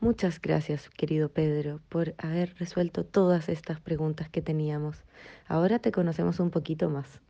Muchas gracias, querido Pedro, por haber resuelto todas estas preguntas que teníamos. Ahora te conocemos un poquito más.